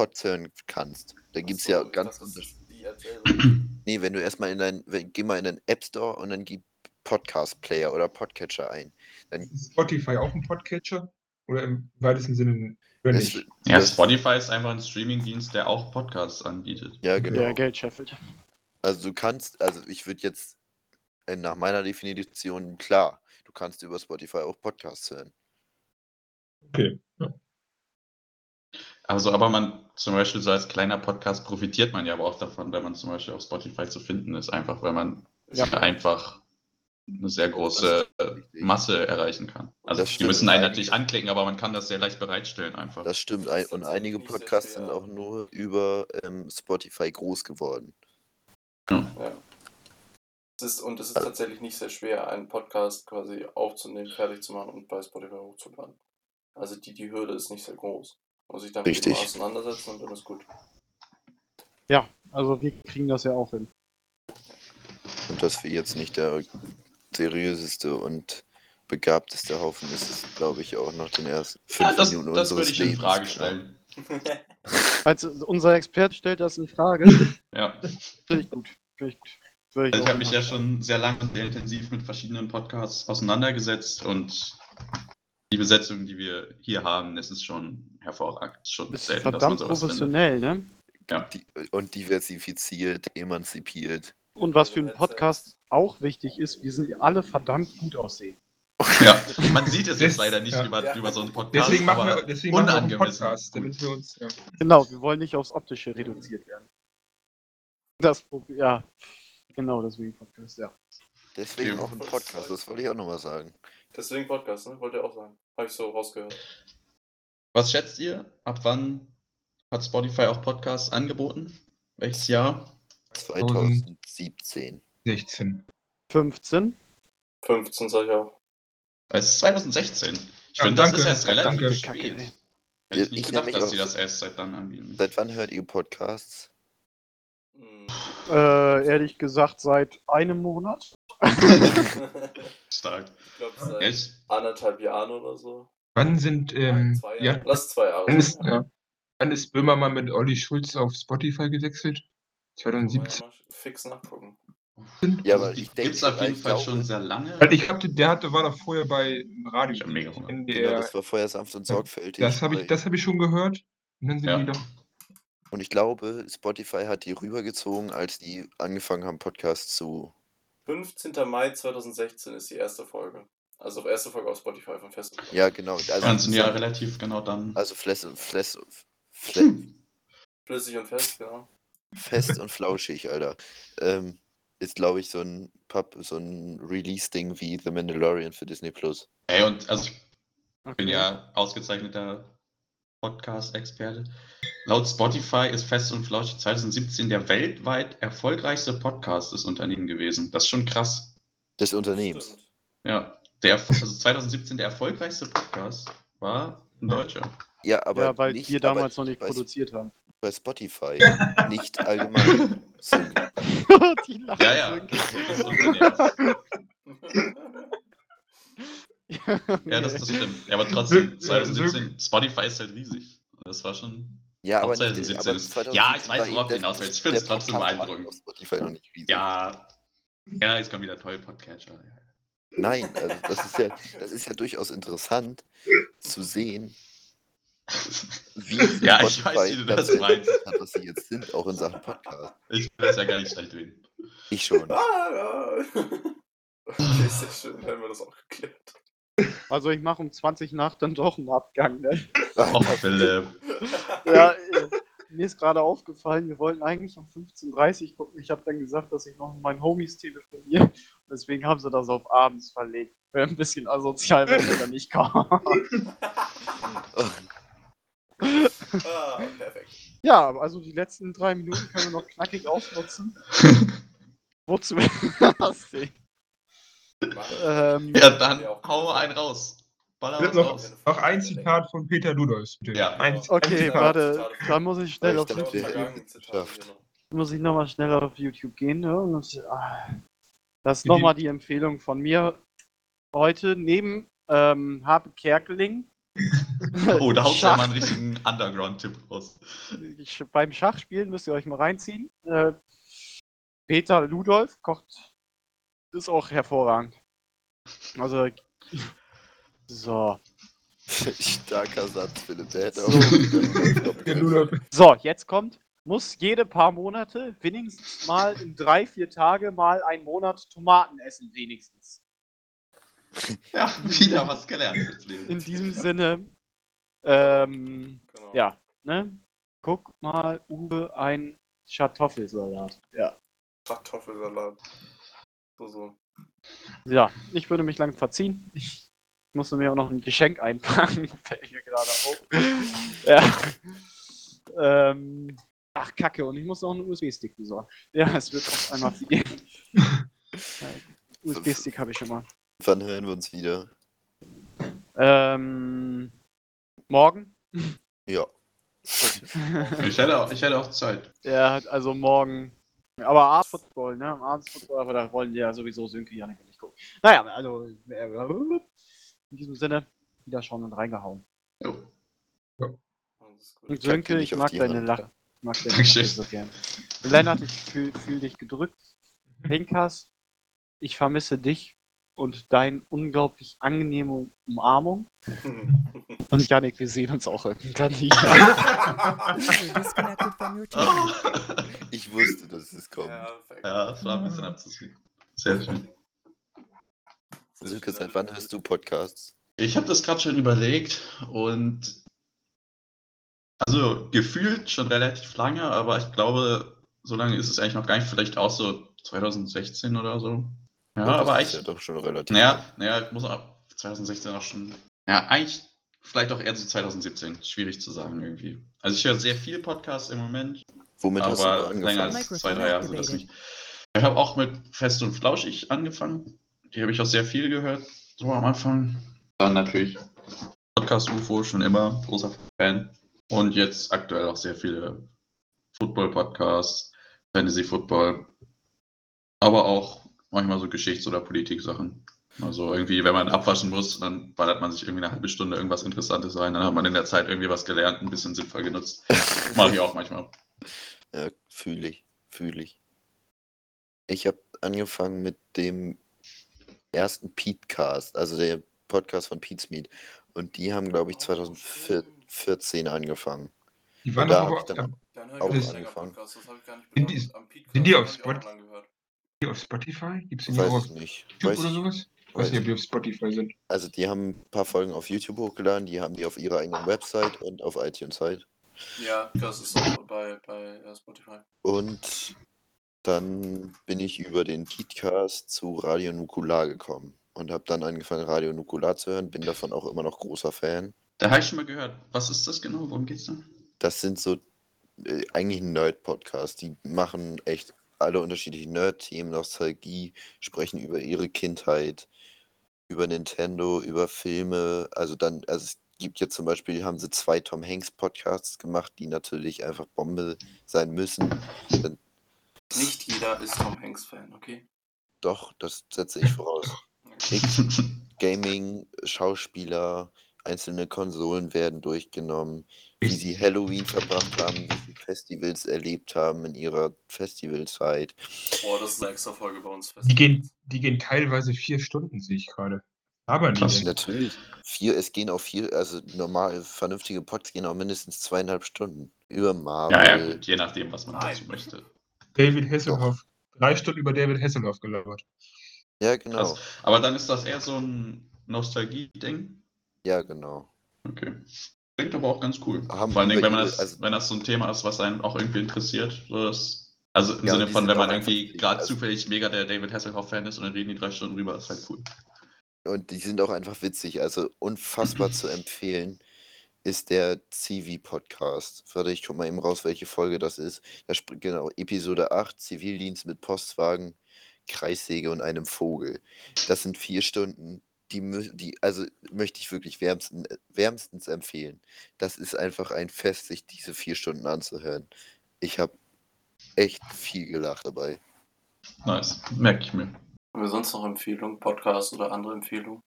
E: Pods hören kannst. Da gibt es ja ganz unterschiedliche. *clears throat* Nee, wenn du erstmal in dein, wenn, geh mal in den App Store und dann gib Podcast Player oder Podcatcher ein. Dann
B: Ist Spotify auch ein Podcatcher? Oder im weitesten Sinne oder nicht?
D: Ja, Spotify ist einfach ein Streamingdienst, der auch Podcasts anbietet.
E: Ja, genau.
A: Der Geld scheffelt.
E: Also du kannst, also ich würde jetzt äh, nach meiner Definition klar, du kannst über Spotify auch Podcasts hören.
B: Okay. Ja.
D: Also, aber man, zum Beispiel so als kleiner Podcast profitiert man ja aber auch davon, wenn man zum Beispiel auf Spotify zu finden ist, einfach weil man
A: Ja.
D: einfach eine sehr große. Masse erreichen kann. Also
E: Das
D: die müssen einen natürlich anklicken, aber man kann das sehr leicht bereitstellen einfach.
E: Das stimmt. Und einige Podcasts sind auch nur über ähm, Spotify groß geworden.
C: Ja. Es ist, und es ist tatsächlich nicht sehr schwer, einen Podcast quasi aufzunehmen, fertig zu machen und bei Spotify hochzuladen. Also die, die Hürde ist nicht sehr groß. Muss ich dann mit dem
E: Richtig.
C: auseinandersetzen und dann ist gut.
A: Ja, also wir kriegen das ja auch hin.
E: Und dass wir jetzt nicht der seriöseste und begabteste Haufen ist, ist glaube ich auch nach den ersten fünf
D: Ja, das,
E: Minuten
D: das würde ich in. Frage
E: klar.
D: stellen. *laughs*
A: Also unser Experte stellt das in Frage.
D: Ja.
A: Finde ich gut. Finde ich gut. Ich
D: Also ich habe mich ja schon sehr lange und sehr intensiv mit verschiedenen Podcasts auseinandergesetzt und die Besetzung, die wir hier haben, das ist schon hervorragend. Schon
A: Ist
D: selten, dass man
A: verdammt
D: sowas findet.
A: professionell, ne?
D: Ja.
E: Die, und diversifiziert, emanzipiert.
A: Und was für einen Podcast auch wichtig ist, wir sind alle verdammt gut aussehen.
D: Ja, *laughs* man sieht es jetzt
B: Das-
D: leider nicht
B: ja.
D: über,
C: Ja.
D: über so einen Podcast.
B: Deswegen machen
D: aber
B: wir, deswegen machen wir
D: unangemessen.
B: Podcast, damit wir uns. Ja.
A: Genau, wir wollen nicht aufs Optische reduziert werden. Das Problem, ja. Genau, deswegen Podcast, ja.
E: Deswegen auch ein Podcast, das wollte ich auch nochmal sagen.
C: Deswegen Podcast, ne? Wollt ihr auch sagen. Habe ich so rausgehört.
D: Was schätzt ihr? Ab wann hat Spotify auch Podcasts angeboten? Welches Jahr?
E: 2017.
B: 16.
A: 15.
C: 15 sag ich auch.
D: Es ist 2016. Ich
B: Ja,
D: finde, das ist erst relativ
B: danke.
D: spät.
A: Kacke,
D: ich
E: Ja,
D: nicht
E: ich
D: gedacht, dass die das erst seit dann anbieten.
E: Seit wann hört ihr Podcasts?
A: Äh, ehrlich gesagt, seit einem Monat. *laughs*
D: Stark.
C: ich glaube seit
D: ich,
C: anderthalb Jahren oder so.
B: Wann sind, ähm,
C: zwei
B: ja,
C: Jahre. Lass zwei Jahre.
B: wann ist, ja, wann ist Böhmermann mit Olli Schulz auf Spotify gewechselt?
C: Wollen wir
B: 2017.
C: mal fix nachgucken.
E: Ja, aber ich denke,
D: gibt es auf jeden
E: ich
D: Fall
E: glaube-
D: schon sehr lange.
B: Weil ich glaube, der hatte, war doch vorher bei Radio.
D: Ich mega Hunger.
E: Genau,
B: NDR.
E: das war vorher sanft und sorgfältig.
B: Das habe ich, das hab ich schon gehört. Und dann sind
D: Ja.
B: die doch.
E: Und ich glaube, Spotify hat die rübergezogen, als die angefangen haben, Podcasts zu.
C: 15. Mai 2016 ist die erste Folge. Also erste Folge auf Spotify von Fest.
E: Ja, genau. Also,
D: Ganz ja relativ genau dann.
E: also Fles, Fles, Fle, *clears throat*
C: Flüssig und fest, genau.
E: fest *laughs* und flauschig, Alter. Ähm, ist, glaube ich, so ein Pub, so ein Release-Ding wie The Mandalorian für Disney Plus.
D: Ey, und also ich
A: Okay.
D: bin ja ausgezeichneter Podcast-Experte. Laut Spotify ist Fest und Flauschig 2017 der weltweit erfolgreichste Podcast des Unternehmens gewesen. Das ist schon krass.
E: Des Unternehmens.
D: Ja, der, also 2017 der erfolgreichste Podcast war ein Deutscher.
E: Ja, aber
A: ja, weil
E: nicht,
A: wir
E: aber
A: damals noch nicht produziert haben.
E: bei Spotify, *laughs* nicht allgemein. *laughs*
A: Die lachen
D: Ja, ja. *laughs* Ja, das, das stimmt. Ja, aber trotzdem,
B: Ja,
D: 2017, Spotify ist halt riesig. Das war schon.
E: Ja, aber, nicht,
D: 2017
E: aber
D: ist-
E: 2017
D: Ja, ich weiß, worauf du hinaus
E: der-
D: willst. Ich find's
E: der
D: trotzdem beeindruckend. Ja. Ja, jetzt kommen wieder tolle Podcatcher.
E: Nein, also das ist ja, das ist ja durchaus interessant zu sehen, wie *laughs*
D: Ja, ich weiß, wie du das meinst.
E: hat, was sie jetzt sind, auch in Sachen Podcast.
D: Ich will das ja gar nicht schlecht reden.
E: Ich schon.
C: ah, ja. *laughs* Okay, sehr schön, haben wir das auch geklärt.
A: Also ich mache um 20 nach dann doch einen Abgang. Ne?
D: Oh, Philipp.
A: Ja, äh, mir ist gerade aufgefallen, wir wollten eigentlich um 15.30 Uhr gucken. Ich habe dann gesagt, dass ich noch mit meinen Homies telefoniere. Deswegen haben sie das auf abends verlegt. Wäre ein bisschen asozial, wenn wir da nicht kommen.
C: ah, perfekt.
A: Ja, also die letzten drei Minuten können wir noch knackig ausnutzen. *laughs* Wozu? *laughs* Ähm,
D: Ja, dann hau mal einen raus. Baller
B: noch,
D: raus.
B: noch ein Zitat von Peter Ludolf. bitte.
D: Ja.
B: Ein,
A: Okay,
B: ein Zitat.
A: warte, da muss ich schnell
E: Ich
A: auf
E: dachte,
A: YouTube, muss ich nochmal schnell auf YouTube gehen. Ne? Und, ah, das ist nochmal die Empfehlung von mir heute. Neben ähm, Habe Kerkeling. *laughs*
D: Oh, da haut ja
A: Schach-
D: mal einen richtigen Underground-Tipp raus.
A: Ich, beim Schachspielen müsst ihr euch mal reinziehen. Äh, Peter Ludolf kocht. Ist auch hervorragend. Also. So.
E: Starker Satz, Philipp. Der hätte
A: So.
E: auch. *laughs*
B: Ludolf.
A: So, jetzt kommt. Muss jede paar Monate wenigstens mal in drei, vier Tage mal einen Monat Tomaten essen, wenigstens.
D: Ja, wieder was gelernt.
A: In diesem Sinne, ähm,
C: Genau.
A: ja, ne? Guck mal, Uwe, ein Kartoffelsalat. Ja.
C: Kartoffelsalat. So, so.
A: Ja, ich würde mich lang verziehen. Ich musste mir auch noch ein Geschenk einpacken. *laughs* Fällt mir gerade auf. ja. Ähm, ach, Kacke. Und ich muss noch einen USB-Stick besorgen. Ja, es wird auf einmal viel. USB-Stick *laughs* habe ich schon mal.
E: Wann hören wir uns wieder?
A: Ähm, morgen?
E: Ja. *laughs*
D: Ich hätte, auch, ich hätte auch Zeit.
A: Ja, also morgen. Aber Arts Football, ne? Arts Football, aber da wollen die ja sowieso Sönke ja nicht gucken. Naja, also äh, in diesem Sinne wieder schauen und reingehauen. Und
E: Ich kack
A: Sönke, ich
E: auf
A: mag deine
E: Hand.
A: Lache. Ich mag deine. Lache so gern. Lennart, ich fühle fühl dich gedrückt. Pinkas, ich vermisse dich und deine unglaublich angenehme Umarmung. *laughs* Und Janik, wir sehen uns auch irgendwann.
D: Oh. *laughs* *laughs*
E: Ich wusste, dass es kommt.
D: Ja, das war ein bisschen abzuziehen. Sehr schön.
E: Silke, seit wann hörst du Podcasts?
D: Ich habe das gerade schon überlegt und also gefühlt schon relativ lange, aber ich glaube, so lange ist es eigentlich noch gar nicht. Vielleicht auch so 2016 oder so. Ja,
E: Das
D: aber
E: ist
D: eigentlich.
E: ja doch schon relativ.
D: Naja, naja, ich muss auch 2016 auch schon. Ja, eigentlich vielleicht auch eher so 2017. Schwierig zu sagen irgendwie. Also ich höre sehr viel Podcasts im Moment,
E: Womit hast du
D: aber
E: denn
D: länger
E: angefangen?
D: als zwei, drei Jahre sind das nicht. Ich habe auch mit Fest und Flauschig angefangen. Die habe ich auch sehr viel gehört, so am Anfang. Dann natürlich Podcast UFO, schon immer großer Fan. Und jetzt aktuell auch sehr viele Football-Podcasts, Fantasy-Football, aber auch manchmal so Geschichts- oder Politik-Sachen. Also irgendwie, wenn man abwaschen muss, dann ballert man sich irgendwie eine halbe Stunde irgendwas Interessantes rein. Dann hat man in der Zeit irgendwie was gelernt, ein bisschen sinnvoll genutzt. *laughs* Mache ich auch manchmal.
E: Ja, fühle ich, fühle ich. Ich habe angefangen mit dem ersten Pete-Cast, also der Podcast von Pete's Meet. Und die haben, glaube ich, 2014 angefangen.
B: Die waren
E: da
B: aber
E: ich dann
C: Dann
E: Auch angefangen.
C: Podcast,
B: Sind die- sind die auf
C: habe ich auch
B: Spot-
C: mal gehört.
B: die auf Spotify? Gibt es die
E: Weiß
B: auch auf
E: ich nicht.
B: YouTube
E: Weiß
B: oder sowas? Ich
E: weiß
B: nicht, ob die auf Spotify sind.
E: Also die haben ein paar Folgen auf YouTube hochgeladen, die haben die auf ihrer eigenen Website und auf iTunes halt.
C: Ja, das ist auch bei, bei Spotify.
E: Und dann bin ich über den Podcast zu Radio Nukular gekommen und habe dann angefangen, Radio Nukular zu hören. Bin davon auch immer noch großer Fan.
D: Da habe ich schon mal gehört. Was ist das genau? Worum geht's da?
E: Das sind so äh, eigentlich ein Nerd-Podcast. Die machen echt alle unterschiedlichen Nerd-Themen, Nostalgie, sprechen über ihre Kindheit, über Nintendo, über Filme. Also dann, also es gibt jetzt zum Beispiel, haben sie zwei Tom Hanks Podcasts gemacht, die natürlich einfach Bombe sein müssen. Dann,
C: Nicht jeder ist Tom Hanks Fan, okay?
E: doch, das setze ich voraus. *laughs* Nix. Gaming, Schauspieler, einzelne Konsolen werden durchgenommen, wie sie Halloween verbracht haben, wie sie Festivals erlebt haben in ihrer Festivalzeit.
C: Boah, das ist eine extra Folge bei uns.
B: Die gehen, die gehen teilweise vier Stunden, sehe ich gerade. Aber
D: Krass.
B: nicht.
E: Natürlich. Vier, es gehen auch vier, also normal, vernünftige Pods gehen auch mindestens zweieinhalb Stunden. Über Marvel.
D: Ja, ja, gut, je nachdem, was man
C: Nein.
D: dazu möchte.
B: David Hasselhoff. Drei Stunden über David Hasselhoff gelabert.
E: Ja, genau.
D: Krass. Aber dann ist das eher so ein Nostalgie-Ding.
E: Ja, genau.
D: Okay. Klingt aber auch ganz cool.
E: Haben
D: Vor allen Dingen, wenn man das,
E: also-
D: wenn das so ein Thema ist, was einen auch irgendwie interessiert. So das, also im
E: Ja,
D: Sinne von, wenn man irgendwie gerade
E: also-
D: zufällig mega der David Hasselhoff-Fan ist und dann reden die drei Stunden rüber, ist halt cool.
E: Und die sind auch einfach witzig, also unfassbar zu empfehlen ist der CV-Podcast. Warte, ich guck mal eben raus, welche Folge das ist. Da sp- genau, Episode 8, Zivildienst mit Postwagen, Kreissäge und einem Vogel. Das sind vier Stunden, die, die also möchte ich wirklich wärmsten, wärmstens empfehlen. Das ist einfach ein Fest, sich diese vier Stunden anzuhören. Ich habe echt viel gelacht dabei.
D: Nice. Merke ich mir.
C: Haben wir sonst noch Empfehlungen, Podcasts oder andere Empfehlungen?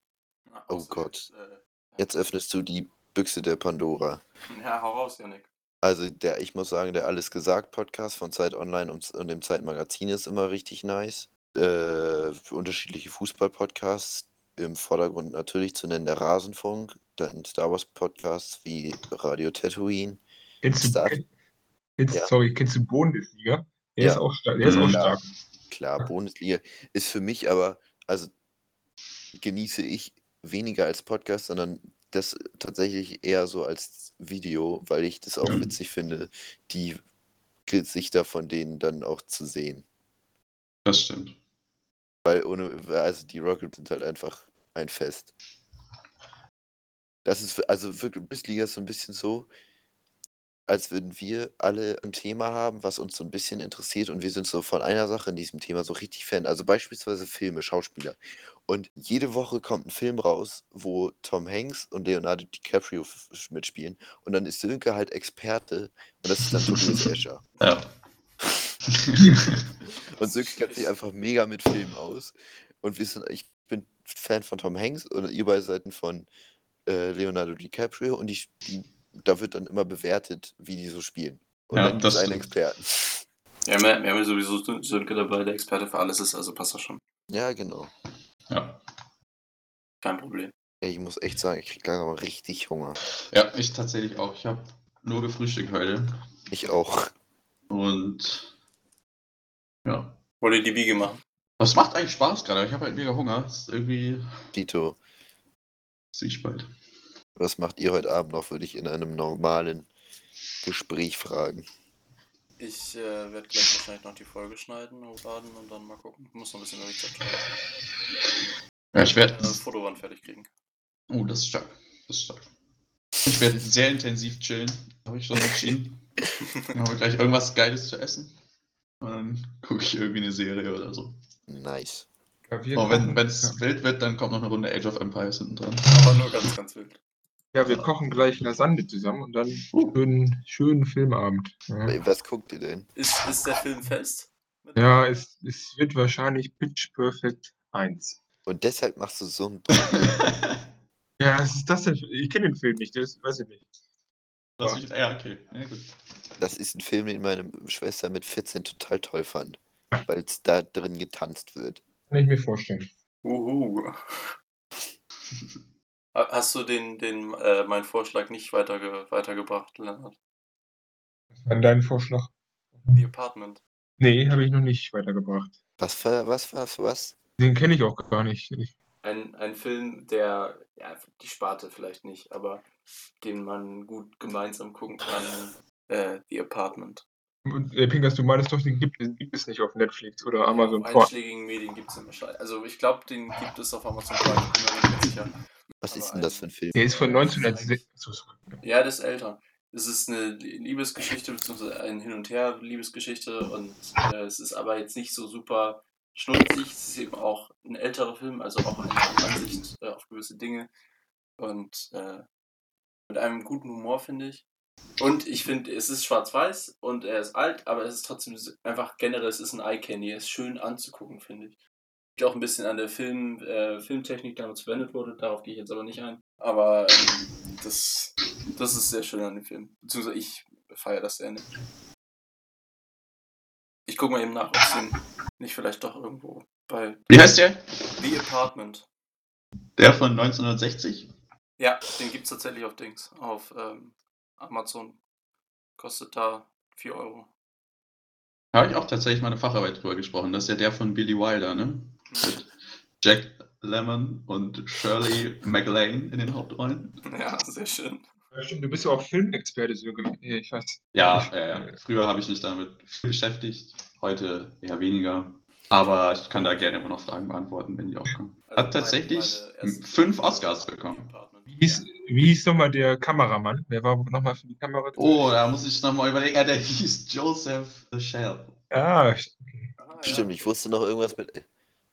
C: Na,
E: Oh Gott.
C: jetzt, äh,
E: Jetzt öffnest du die Büchse der Pandora.
C: Ja, hau raus, Janik.
E: Also der, ich muss sagen, der Alles gesagt Podcast von Zeit Online und, und dem Zeitmagazin ist immer richtig nice. Äh, für unterschiedliche Fußball-Podcasts. Im Vordergrund natürlich zu nennen der Rasenfunk, dann Star Wars Podcasts wie Radio Tatooine.
B: Kennst du,
E: Star-
B: kenn, kennst,
E: Ja.
B: Sorry, kennst du Bundesliga? Der
E: Ja.
B: ist auch stark. Der ist auch
D: Mhm.
B: stark.
E: Klar, Bundesliga ist für mich aber, also genieße ich weniger als Podcast, sondern das tatsächlich eher so als Video, weil ich das auch
D: Ja.
E: witzig finde, die Gesichter von denen dann auch zu sehen.
D: Das stimmt.
E: Weil ohne, also die Rockets sind halt einfach ein Fest. Das ist, also wirklich, Bundesliga ist so ein bisschen so, als würden wir alle ein Thema haben, was uns so ein bisschen interessiert und wir sind so von einer Sache in diesem Thema so richtig Fan. Also beispielsweise Filme, Schauspieler. Und jede Woche kommt ein Film raus, wo Tom Hanks und Leonardo DiCaprio mitspielen. Und dann ist Sönke halt Experte und das ist dann Tobias Escher.
D: Ja. *laughs*
E: Und Sönke kennt sich einfach mega mit Filmen aus. Und wir sind, ich bin Fan von Tom Hanks und ihr beide seid von äh, Leonardo DiCaprio und die, die, da wird dann immer bewertet, wie die so spielen. Und
D: Ja,
E: dann gibt es
D: das
E: einen
D: stimmt.
E: Experten.
C: Wir haben, ja, wir haben ja sowieso Sönke dabei, der Experte für alles ist, also passt das schon.
E: Ja, genau.
D: ja.
C: Kein Problem.
E: Ich muss echt sagen, ich krieg langsam mal richtig Hunger.
D: Ja, ich tatsächlich auch. Ich habe nur gefrühstückt heute.
E: Ich auch.
D: Und ja.
C: Wollt ihr die Biege machen?
D: Das macht eigentlich Spaß gerade. Ich habe halt mega Hunger. Das ist irgendwie
E: Tito,
D: Zwiespalt.
E: was macht ihr heute Abend noch, würde ich in einem normalen Gespräch fragen.
C: Ich äh, werde gleich wahrscheinlich noch die Folge schneiden, hochladen und dann mal gucken. Ich muss noch ein bisschen Rezept schreiben.
D: Ja, ich werde.
C: Äh, Fotowand fertig kriegen.
D: Oh, das ist stark. Das ist stark. Ich werde sehr intensiv chillen. Habe ich schon entschieden. *laughs* Dann haben wir gleich irgendwas Geiles zu essen. Und dann *laughs* gucke ich irgendwie eine Serie oder so.
E: Nice.
B: Ja,
D: Oh, wenn es
B: ja.
D: wild wird, dann kommt noch eine Runde Age of Empires hinten dran.
C: Aber nur ganz, ganz wild.
B: ja, wir kochen gleich Lasagne zusammen und dann schönen, schönen Filmabend. Ja,
E: Was guckt ihr denn?
C: Ist, ist der Film fest?
B: ja es, es wird wahrscheinlich Pitch Perfect 1.
E: Und deshalb machst du so ein. *laughs*
B: Ja, was ist das denn? Ich kenne den Film nicht, das weiß ich nicht.
D: Das ist, ja, okay. Ja, gut.
E: Das ist ein Film, den meine Schwester mit 14 total toll fand. Weil es da drin getanzt wird.
B: Kann ich mir vorstellen.
C: Uhu. *laughs* Ha- Hast du den, den äh, meinen Vorschlag nicht weiterge weitergebracht, Lennart?
B: Was war denn dein Vorschlag?
C: The Apartment.
B: Nee, habe ich noch nicht weitergebracht.
E: Was war, was, was, was?
B: Den kenne ich auch gar nicht. Ich,
C: Ein, ein Film, der, ja, die Sparte vielleicht nicht, aber den man gut gemeinsam gucken kann. Äh, The Apartment.
B: und, äh, Pinkas, du meinst doch, den gibt, den gibt es nicht auf Netflix oder Amazon
C: Auf
B: Prime.
C: einschlägigen Medien gibt es den wahrscheinlich. Also ich glaube, den gibt es auf Amazon Prime, ich bin mir nicht sicher.
E: Was
C: Aber
E: ist denn das für ein Film?
B: Der ist von 1906. So, so.
C: Ja, das ist älter. Es ist eine Liebesgeschichte, beziehungsweise ein Hin- und Her-Liebesgeschichte und äh, es ist aber jetzt nicht so super schnulzig. Es ist eben auch ein älterer Film, also auch eine Ansicht äh, auf gewisse Dinge und äh, mit einem guten Humor, finde ich. Und ich finde, es ist schwarz-weiß und er ist alt, aber es ist trotzdem einfach generell, es ist ein Eye-Candy. Er ist schön anzugucken, finde ich. Liegt auch ein bisschen an der Film, äh, Filmtechnik, die damals verwendet wurde. Darauf gehe ich jetzt aber nicht ein. Aber ähm, das, das ist sehr schön an dem Film. Beziehungsweise ich feiere das sehr nicht. Ich gucke mal eben nach, ob es den nicht vielleicht doch irgendwo bei
D: Wie heißt der?
C: The Apartment.
D: Der von 1960?
C: Ja, den gibt es tatsächlich auf Dings. Auf ähm, Amazon. Kostet da 4 Euro.
D: Da habe ich auch tatsächlich mal eine Facharbeit drüber gesprochen. Das ist ja der von Billy Wilder, ne? Mit Jack Lemmon und Shirley MacLaine in den Hauptrollen. *laughs*
C: Ja, sehr schön.
B: Stimmt, du bist ja auch Filmexperte, Sönke. Ja, Ich weiß.
D: Ja, äh, früher habe ich mich damit viel beschäftigt, heute eher weniger. Aber ich kann da gerne immer noch Fragen beantworten, wenn die auch kommen.
C: Also
D: Hat tatsächlich
C: meine- meine
D: fünf Oscars bekommen.
C: Apartment.
B: Wie hieß, wie hieß nochmal der Kameramann? Wer war nochmal für die Kamera?
D: Oh, da muss ich nochmal überlegen. Ja, der hieß Joseph the Shell.
B: Ah,
C: Ah, ja.
E: Stimmt, ich wusste noch irgendwas mit.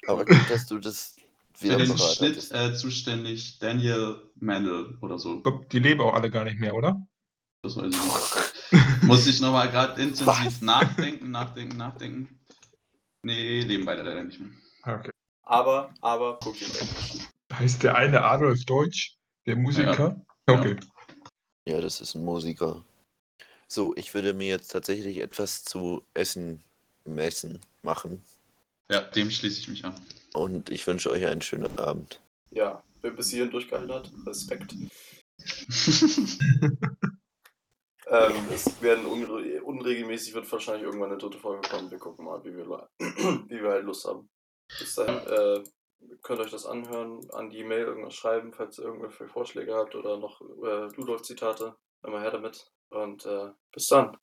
E: Aber *laughs* gut, dass du das wieder
D: Für den Schnitt äh, zuständig Daniel Mandel oder so.
B: die leben auch alle gar nicht mehr, oder?
D: Das weiß ich nicht. Muss ich nochmal gerade intensiv
E: Was?
D: nachdenken, nachdenken, nachdenken. Nee, leben beide leider nicht mehr.
B: Ah, Okay.
C: Aber, aber, guck dir.
B: Heißt der eine Adolf Deutsch, der Musiker?
D: Ja.
B: Okay.
E: Ja, das ist ein Musiker. So, ich würde mir jetzt tatsächlich etwas zu essen messen machen.
D: Ja, dem schließe ich mich an.
E: Und ich wünsche euch einen schönen Abend.
C: Ja, wer bis hierhin durchgehalten hat, Respekt. *laughs* Ähm, es werden unre unregelmäßig, wird wahrscheinlich irgendwann eine dritte Folge kommen. Wir gucken mal, wie wir, *clears throat* wie wir halt Lust haben. Bis dahin, äh, könnt euch das anhören, an die Mail irgendwas schreiben, falls ihr irgendwelche Vorschläge habt oder noch äh, Ludolf-Zitate. Immer her damit. Und äh, bis dann.